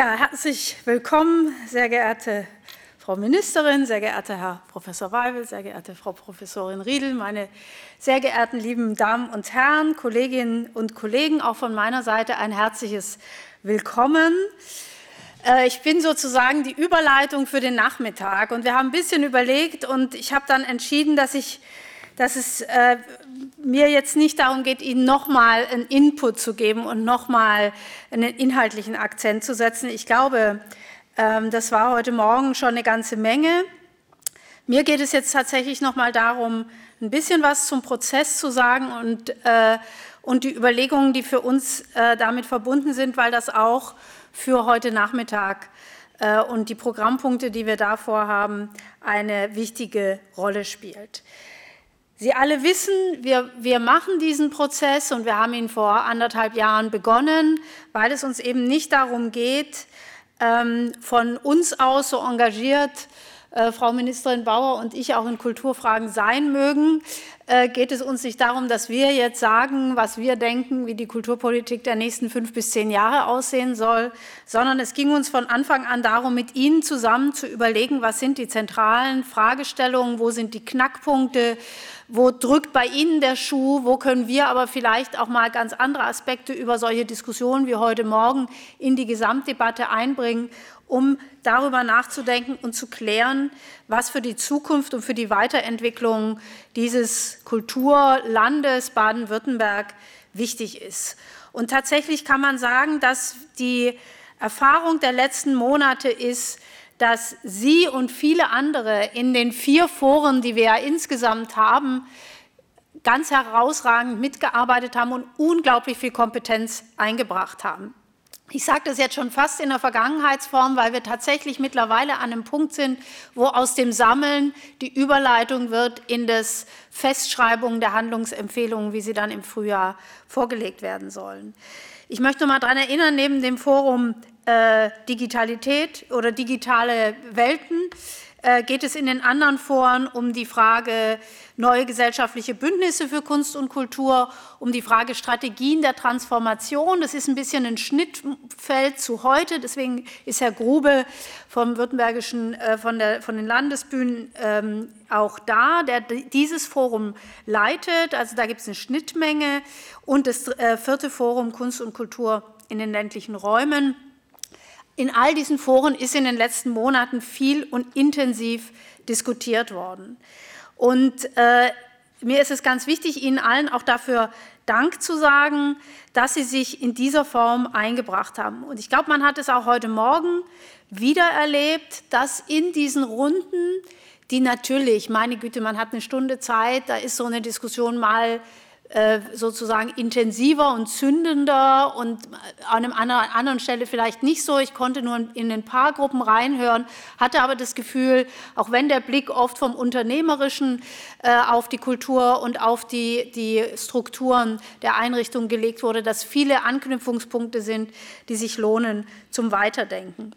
Ja, herzlich willkommen, sehr geehrte Frau Ministerin, sehr geehrter Herr Professor Weibel, sehr geehrte Frau Professorin Riedel, meine sehr geehrten lieben Damen und Herren, Kolleginnen und Kollegen, auch von meiner Seite ein herzliches Willkommen. Äh, ich bin sozusagen die Überleitung für den Nachmittag und wir haben ein bisschen überlegt und ich habe dann entschieden, dass, ich, dass es äh, mir jetzt nicht darum geht, Ihnen nochmal einen Input zu geben und nochmal einen inhaltlichen Akzent zu setzen. Ich glaube, ähm, das war heute Morgen schon eine ganze Menge. Mir geht es jetzt tatsächlich nochmal darum, ein bisschen was zum Prozess zu sagen und, äh, und die Überlegungen, die für uns äh, damit verbunden sind, weil das auch für heute Nachmittag äh, und die Programmpunkte, die wir da vorhaben, eine wichtige Rolle spielt. Sie alle wissen, wir, wir machen diesen Prozess und wir haben ihn vor anderthalb Jahren begonnen, weil es uns eben nicht darum geht, ähm, von uns aus so engagiert äh, Frau Ministerin Bauer und ich auch in Kulturfragen sein mögen, äh, geht es uns nicht darum, dass wir jetzt sagen, was wir denken, wie die Kulturpolitik der nächsten fünf bis zehn Jahre aussehen soll, sondern es ging uns von Anfang an darum, mit Ihnen zusammen zu überlegen, was sind die zentralen Fragestellungen, wo sind die Knackpunkte, wo drückt bei Ihnen der Schuh, wo können wir aber vielleicht auch mal ganz andere Aspekte über solche Diskussionen wie heute Morgen in die Gesamtdebatte einbringen, um darüber nachzudenken und zu klären, was für die Zukunft und für die Weiterentwicklung dieses Kulturlandes Baden-Württemberg wichtig ist. Und tatsächlich kann man sagen, dass die Erfahrung der letzten Monate ist, dass Sie und viele andere in den vier Foren, die wir ja insgesamt haben, ganz herausragend mitgearbeitet haben und unglaublich viel Kompetenz eingebracht haben. Ich sage das jetzt schon fast in der Vergangenheitsform, weil wir tatsächlich mittlerweile an einem Punkt sind, wo aus dem Sammeln die Überleitung wird in das Festschreibung der Handlungsempfehlungen, wie sie dann im Frühjahr vorgelegt werden sollen. Ich möchte mal daran erinnern, neben dem Forum äh, Digitalität oder digitale Welten geht es in den anderen Foren um die Frage neue gesellschaftliche Bündnisse für Kunst und Kultur, um die Frage Strategien der Transformation. Das ist ein bisschen ein Schnittfeld zu heute. Deswegen ist Herr Grube vom Württembergischen, äh, von, der, von den Landesbühnen ähm, auch da, der dieses Forum leitet. Also da gibt es eine Schnittmenge. Und das äh, vierte Forum Kunst und Kultur in den ländlichen Räumen. In all diesen Foren ist in den letzten Monaten viel und intensiv diskutiert worden. Und äh, mir ist es ganz wichtig, Ihnen allen auch dafür Dank zu sagen, dass Sie sich in dieser Form eingebracht haben. Und ich glaube, man hat es auch heute Morgen wieder erlebt, dass in diesen Runden, die natürlich, meine Güte, man hat eine Stunde Zeit, da ist so eine Diskussion mal sozusagen intensiver und zündender und an einer anderen Stelle vielleicht nicht so. Ich konnte nur in ein paar Gruppen reinhören, hatte aber das Gefühl, auch wenn der Blick oft vom Unternehmerischen äh, auf die Kultur und auf die, die Strukturen der Einrichtung gelegt wurde, dass viele Anknüpfungspunkte sind, die sich lohnen zum Weiterdenken.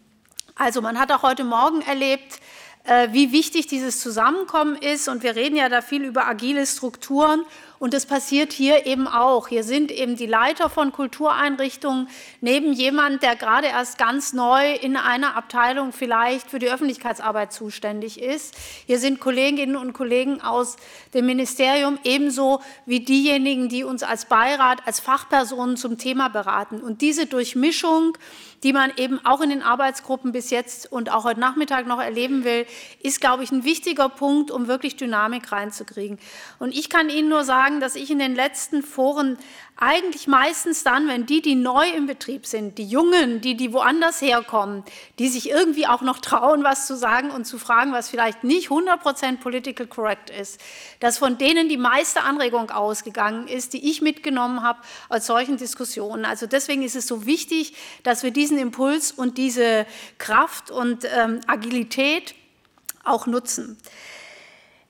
Also man hat auch heute Morgen erlebt, äh, wie wichtig dieses Zusammenkommen ist. Und wir reden ja da viel über agile Strukturen. Und das passiert hier eben auch. Hier sind eben die Leiter von Kultureinrichtungen neben jemand, der gerade erst ganz neu in einer Abteilung vielleicht für die Öffentlichkeitsarbeit zuständig ist. Hier sind Kolleginnen und Kollegen aus dem Ministerium ebenso wie diejenigen, die uns als Beirat, als Fachpersonen zum Thema beraten. Und diese Durchmischung, die man eben auch in den Arbeitsgruppen bis jetzt und auch heute Nachmittag noch erleben will, ist, glaube ich, ein wichtiger Punkt, um wirklich Dynamik reinzukriegen. Und ich kann Ihnen nur sagen, dass ich in den letzten Foren eigentlich meistens dann, wenn die, die neu im Betrieb sind, die Jungen, die, die woanders herkommen, die sich irgendwie auch noch trauen, was zu sagen und zu fragen, was vielleicht nicht 100% political correct ist, dass von denen die meiste Anregung ausgegangen ist, die ich mitgenommen habe aus solchen Diskussionen. Also deswegen ist es so wichtig, dass wir diesen Impuls und diese Kraft und ähm, Agilität auch nutzen.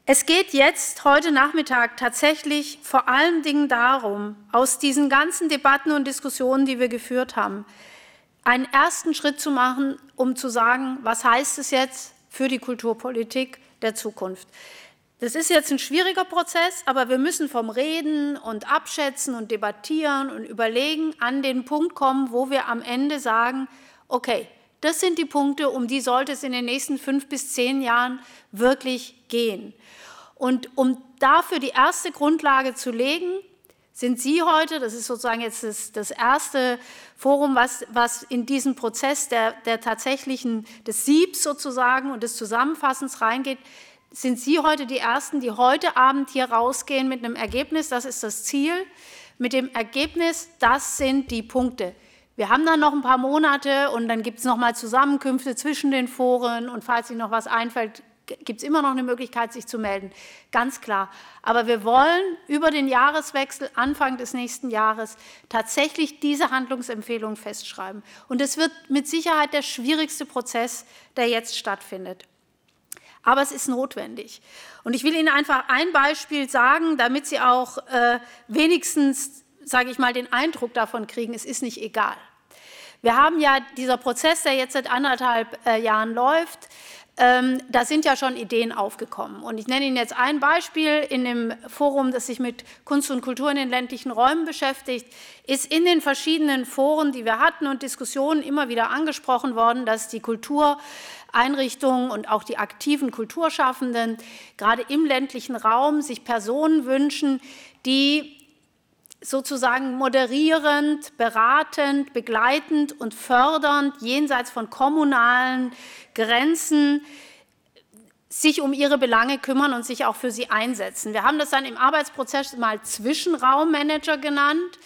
Es geht jetzt heute Nachmittag tatsächlich vor allen Dingen darum, aus diesen ganzen Debatten und Diskussionen, die wir geführt haben, einen ersten Schritt zu machen, um zu sagen, was heißt es jetzt für die Kulturpolitik der Zukunft. Das ist jetzt ein schwieriger Prozess, aber wir müssen vom Reden und Abschätzen und Debattieren und Überlegen an den Punkt kommen, wo wir am Ende sagen, okay, Das sind die Punkte, um die sollte es in den nächsten fünf bis zehn Jahren wirklich gehen. Und um dafür die erste Grundlage zu legen, sind Sie heute, das ist sozusagen jetzt das, das erste Forum, was, was in diesen Prozess der, der tatsächlichen, des Siebs sozusagen und des Zusammenfassens reingeht, sind Sie heute die Ersten, die heute Abend hier rausgehen mit einem Ergebnis, das ist das Ziel, mit dem Ergebnis, das sind die Punkte. Wir haben dann noch ein paar Monate und dann gibt es nochmal Zusammenkünfte zwischen den Foren und falls Ihnen noch was einfällt, gibt es immer noch eine Möglichkeit, sich zu melden. Ganz klar. Aber wir wollen über den Jahreswechsel, Anfang des nächsten Jahres, tatsächlich diese Handlungsempfehlung festschreiben. Und es wird mit Sicherheit der schwierigste Prozess, der jetzt stattfindet. Aber es ist notwendig. Und ich will Ihnen einfach ein Beispiel sagen, damit Sie auch äh, wenigstens, sage ich mal, den Eindruck davon kriegen, es ist nicht egal. Wir haben ja dieser Prozess, der jetzt seit anderthalb äh, Jahren läuft, ähm, da sind ja schon Ideen aufgekommen. Und ich nenne Ihnen jetzt ein Beispiel. In dem Forum, das sich mit Kunst und Kultur in den ländlichen Räumen beschäftigt, ist in den verschiedenen Foren, die wir hatten und Diskussionen immer wieder angesprochen worden, dass die Kultureinrichtungen und auch die aktiven Kulturschaffenden gerade im ländlichen Raum sich Personen wünschen, die sozusagen moderierend, beratend, begleitend und fördernd jenseits von kommunalen Grenzen sich um ihre Belange kümmern und sich auch für sie einsetzen. Wir haben das dann im Arbeitsprozess mal Zwischenraummanager genannt.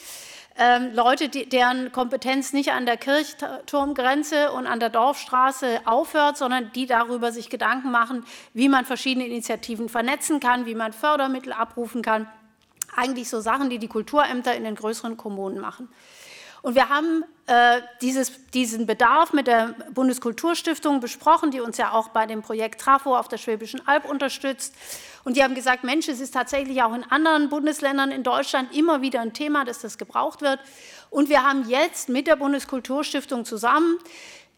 Ähm, Leute, deren Kompetenz nicht an der Kirchturmgrenze und an der Dorfstraße aufhört, sondern die darüber sich Gedanken machen, wie man verschiedene Initiativen vernetzen kann, wie man Fördermittel abrufen kann eigentlich so Sachen, die die Kulturämter in den größeren Kommunen machen. Und wir haben äh, dieses, diesen Bedarf mit der Bundeskulturstiftung besprochen, die uns ja auch bei dem Projekt Trafo auf der Schwäbischen Alb unterstützt. Und die haben gesagt, Mensch, es ist tatsächlich auch in anderen Bundesländern in Deutschland immer wieder ein Thema, dass das gebraucht wird. Und wir haben jetzt mit der Bundeskulturstiftung zusammen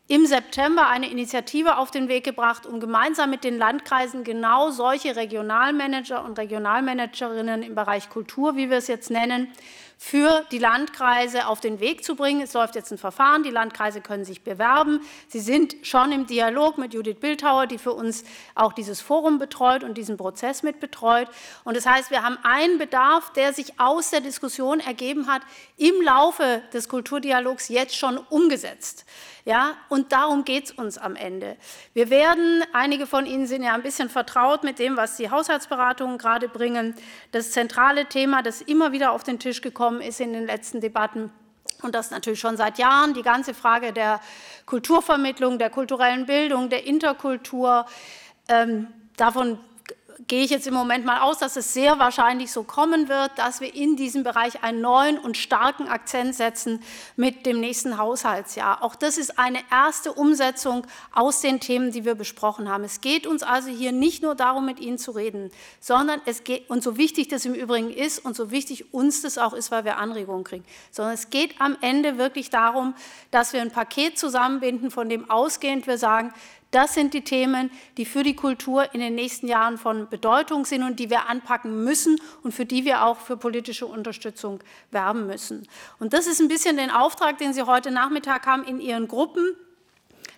im September eine Initiative auf den Weg gebracht, um gemeinsam mit den Landkreisen genau solche Regionalmanager und Regionalmanagerinnen im Bereich Kultur, wie wir es jetzt nennen, für die Landkreise auf den Weg zu bringen. Es läuft jetzt ein Verfahren, die Landkreise können sich bewerben. Sie sind schon im Dialog mit Judith Bildhauer, die für uns auch dieses Forum betreut und diesen Prozess mit betreut. Und das heißt, wir haben einen Bedarf, der sich aus der Diskussion ergeben hat, im Laufe des Kulturdialogs jetzt schon umgesetzt. Ja, und darum geht es uns am Ende. Wir werden, einige von Ihnen sind ja ein bisschen vertraut mit dem, was die Haushaltsberatungen gerade bringen. Das zentrale Thema, das immer wieder auf den Tisch gekommen ist in den letzten Debatten, und das natürlich schon seit Jahren, die ganze Frage der Kulturvermittlung, der kulturellen Bildung, der Interkultur. Ähm, davon gehe ich jetzt im Moment mal aus, dass es sehr wahrscheinlich so kommen wird, dass wir in diesem Bereich einen neuen und starken Akzent setzen mit dem nächsten Haushaltsjahr. Auch das ist eine erste Umsetzung aus den Themen, die wir besprochen haben. Es geht uns also hier nicht nur darum, mit Ihnen zu reden, sondern es geht, und so wichtig das im Übrigen ist und so wichtig uns das auch ist, weil wir Anregungen kriegen, sondern es geht am Ende wirklich darum, dass wir ein Paket zusammenbinden, von dem ausgehend wir sagen, das sind die Themen, die für die Kultur in den nächsten Jahren von Bedeutung sind und die wir anpacken müssen und für die wir auch für politische Unterstützung werben müssen. Und das ist ein bisschen den Auftrag, den Sie heute Nachmittag haben in Ihren Gruppen,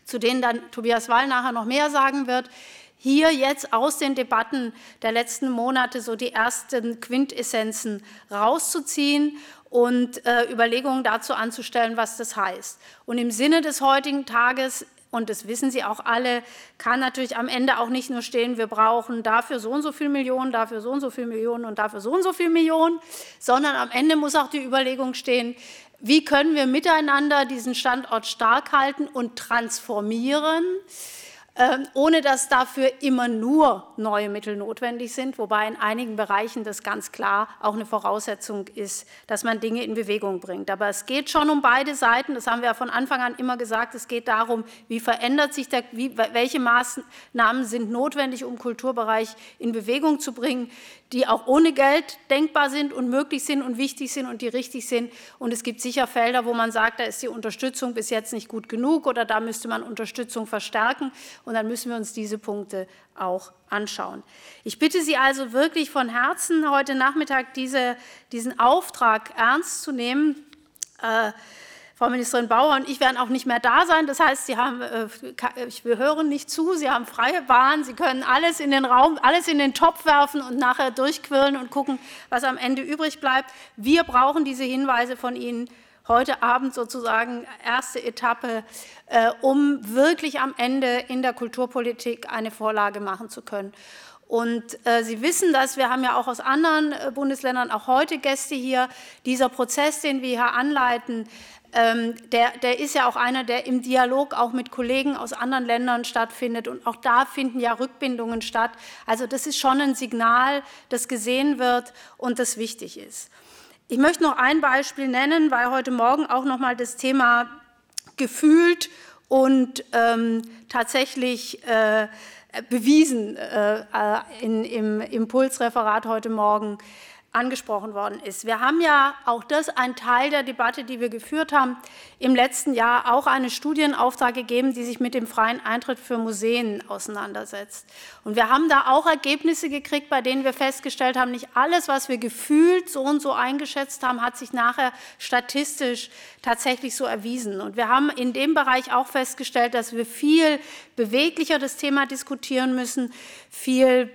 zu denen dann Tobias Wall nachher noch mehr sagen wird hier jetzt aus den Debatten der letzten Monate so die ersten Quintessenzen rauszuziehen und äh, Überlegungen dazu anzustellen, was das heißt. Und im Sinne des heutigen Tages und das wissen Sie auch alle, kann natürlich am Ende auch nicht nur stehen, wir brauchen dafür so und so viel Millionen, dafür so und so viel Millionen und dafür so und so viel Millionen, sondern am Ende muss auch die Überlegung stehen, wie können wir miteinander diesen Standort stark halten und transformieren ohne dass dafür immer nur neue Mittel notwendig sind, wobei in einigen Bereichen das ganz klar auch eine Voraussetzung ist, dass man Dinge in Bewegung bringt. Aber es geht schon um beide Seiten, das haben wir ja von Anfang an immer gesagt, es geht darum, wie verändert sich der, wie, welche Maßnahmen sind notwendig, um Kulturbereich in Bewegung zu bringen, die auch ohne Geld denkbar sind und möglich sind und wichtig sind und die richtig sind. Und es gibt sicher Felder, wo man sagt, da ist die Unterstützung bis jetzt nicht gut genug oder da müsste man Unterstützung verstärken. Und dann müssen wir uns diese Punkte auch anschauen. Ich bitte Sie also wirklich von Herzen, heute Nachmittag diese, diesen Auftrag ernst zu nehmen. Äh, Frau Ministerin Bauer und ich werden auch nicht mehr da sein. Das heißt, Sie haben, äh, wir hören nicht zu, Sie haben freie Bahn, Sie können alles in den Raum, alles in den Topf werfen und nachher durchquirlen und gucken, was am Ende übrig bleibt. Wir brauchen diese Hinweise von Ihnen heute Abend sozusagen erste Etappe, äh, um wirklich am Ende in der Kulturpolitik eine Vorlage machen zu können. Und äh, Sie wissen das, wir haben ja auch aus anderen äh, Bundesländern auch heute Gäste hier. Dieser Prozess, den wir hier anleiten, ähm, der, der ist ja auch einer, der im Dialog auch mit Kollegen aus anderen Ländern stattfindet. Und auch da finden ja Rückbindungen statt. Also das ist schon ein Signal, das gesehen wird und das wichtig ist. Ich möchte noch ein Beispiel nennen, weil heute Morgen auch noch mal das Thema gefühlt und ähm, tatsächlich äh, bewiesen äh, äh, in, im Impulsreferat heute Morgen angesprochen worden ist. Wir haben ja auch das ein Teil der Debatte, die wir geführt haben, im letzten Jahr auch einen Studienauftrag gegeben, die sich mit dem freien Eintritt für Museen auseinandersetzt. Und wir haben da auch Ergebnisse gekriegt, bei denen wir festgestellt haben, nicht alles, was wir gefühlt so und so eingeschätzt haben, hat sich nachher statistisch tatsächlich so erwiesen. Und wir haben in dem Bereich auch festgestellt, dass wir viel beweglicher das Thema diskutieren müssen, viel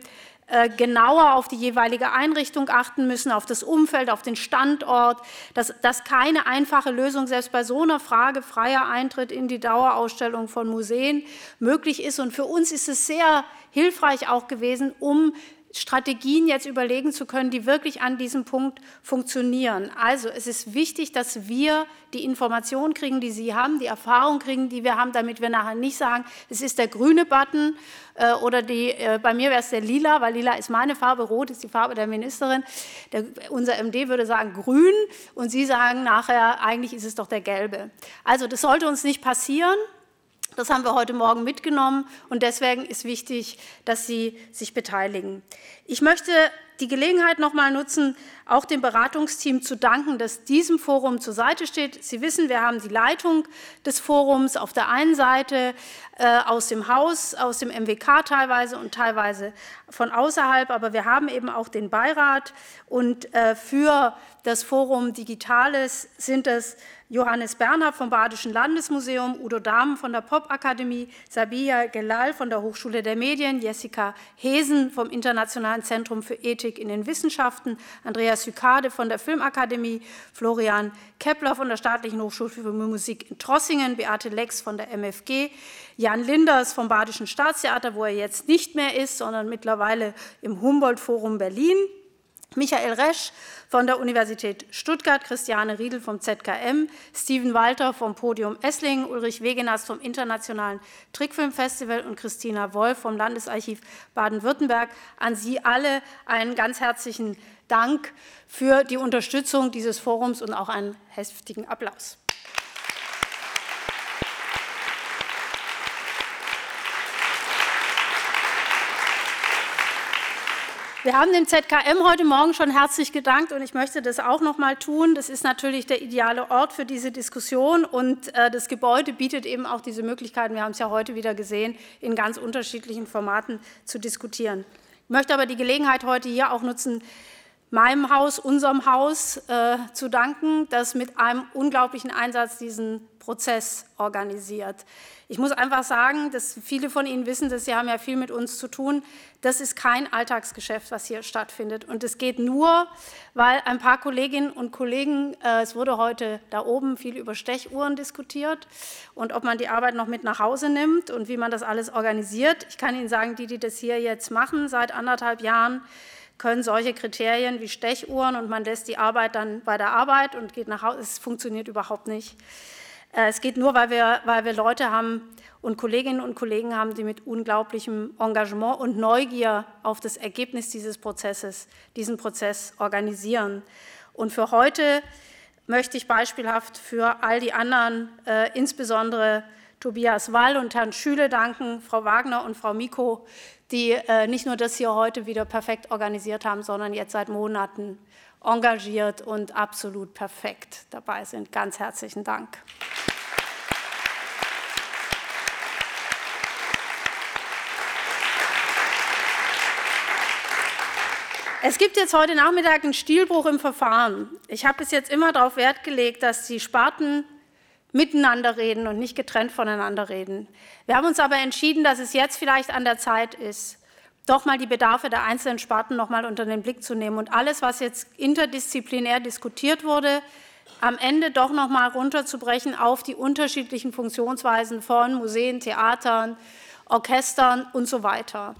genauer auf die jeweilige Einrichtung achten müssen, auf das Umfeld, auf den Standort, dass, dass keine einfache Lösung selbst bei so einer Frage freier Eintritt in die Dauerausstellung von Museen möglich ist. Und für uns ist es sehr hilfreich auch gewesen, um Strategien jetzt überlegen zu können, die wirklich an diesem Punkt funktionieren. Also es ist wichtig, dass wir die Informationen kriegen, die Sie haben, die Erfahrung kriegen, die wir haben, damit wir nachher nicht sagen, es ist der grüne Button äh, oder die, äh, bei mir wäre es der lila, weil lila ist meine Farbe, rot ist die Farbe der Ministerin. Der, unser MD würde sagen grün und Sie sagen nachher, eigentlich ist es doch der gelbe. Also das sollte uns nicht passieren. Das haben wir heute Morgen mitgenommen und deswegen ist wichtig, dass Sie sich beteiligen. Ich möchte die Gelegenheit noch mal nutzen, auch dem Beratungsteam zu danken, das diesem Forum zur Seite steht. Sie wissen, wir haben die Leitung des Forums auf der einen Seite äh, aus dem Haus, aus dem MWK teilweise und teilweise von außerhalb, aber wir haben eben auch den Beirat und äh, für das Forum Digitales sind es Johannes Bernhard vom Badischen Landesmuseum, Udo Dahmen von der Popakademie, Sabia Gelal von der Hochschule der Medien, Jessica Hesen vom Internationalen Zentrum für Ethik in den Wissenschaften, Andreas Sykade von der Filmakademie, Florian Kepler von der Staatlichen Hochschule für Musik in Trossingen, Beate Lex von der MFG, Jan Linders vom Badischen Staatstheater, wo er jetzt nicht mehr ist, sondern mittlerweile im Humboldt-Forum Berlin, Michael Resch von der Universität Stuttgart, Christiane Riedel vom ZKM, Steven Walter vom Podium Esslingen, Ulrich Wegenas vom Internationalen Trickfilmfestival und Christina Wolf vom Landesarchiv Baden-Württemberg. An Sie alle einen ganz herzlichen Dank für die Unterstützung dieses Forums und auch einen heftigen Applaus. Wir haben dem ZKM heute Morgen schon herzlich gedankt und ich möchte das auch noch mal tun. Das ist natürlich der ideale Ort für diese Diskussion und äh, das Gebäude bietet eben auch diese Möglichkeiten, wir haben es ja heute wieder gesehen, in ganz unterschiedlichen Formaten zu diskutieren. Ich möchte aber die Gelegenheit heute hier auch nutzen, meinem Haus, unserem Haus äh, zu danken, das mit einem unglaublichen Einsatz diesen Prozess organisiert. Ich muss einfach sagen, dass viele von Ihnen wissen, dass Sie haben ja viel mit uns zu tun. Das ist kein Alltagsgeschäft, was hier stattfindet. Und es geht nur, weil ein paar Kolleginnen und Kollegen, äh, es wurde heute da oben viel über Stechuhren diskutiert und ob man die Arbeit noch mit nach Hause nimmt und wie man das alles organisiert. Ich kann Ihnen sagen, die, die das hier jetzt machen seit anderthalb Jahren, können solche Kriterien wie Stechuhren und man lässt die Arbeit dann bei der Arbeit und geht nach Hause, es funktioniert überhaupt nicht. Äh, es geht nur, weil wir, weil wir Leute haben und Kolleginnen und Kollegen haben, die mit unglaublichem Engagement und Neugier auf das Ergebnis dieses Prozesses, diesen Prozess organisieren. Und für heute möchte ich beispielhaft für all die anderen, äh, insbesondere Tobias Wall und Herrn Schüle danken, Frau Wagner und Frau Miko, die äh, nicht nur das hier heute wieder perfekt organisiert haben, sondern jetzt seit Monaten engagiert und absolut perfekt dabei sind. Ganz herzlichen Dank. Es gibt jetzt heute Nachmittag einen Stilbruch im Verfahren. Ich habe bis jetzt immer darauf Wert gelegt, dass die Sparten miteinander reden und nicht getrennt voneinander reden. Wir haben uns aber entschieden, dass es jetzt vielleicht an der Zeit ist, doch mal die Bedarfe der einzelnen Sparten noch mal unter den Blick zu nehmen und alles, was jetzt interdisziplinär diskutiert wurde, am Ende doch noch mal runterzubrechen auf die unterschiedlichen Funktionsweisen von Museen, Theatern, Orchestern und so weiter.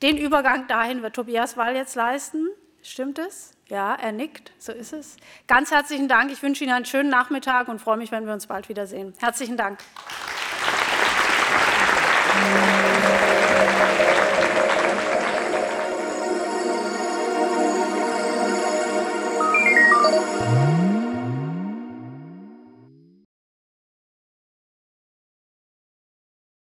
Den Übergang dahin wird Tobias Wall jetzt leisten. Stimmt es? Ja, er nickt. So ist es. Ganz herzlichen Dank. Ich wünsche Ihnen einen schönen Nachmittag und freue mich, wenn wir uns bald wiedersehen. Herzlichen Dank. Applaus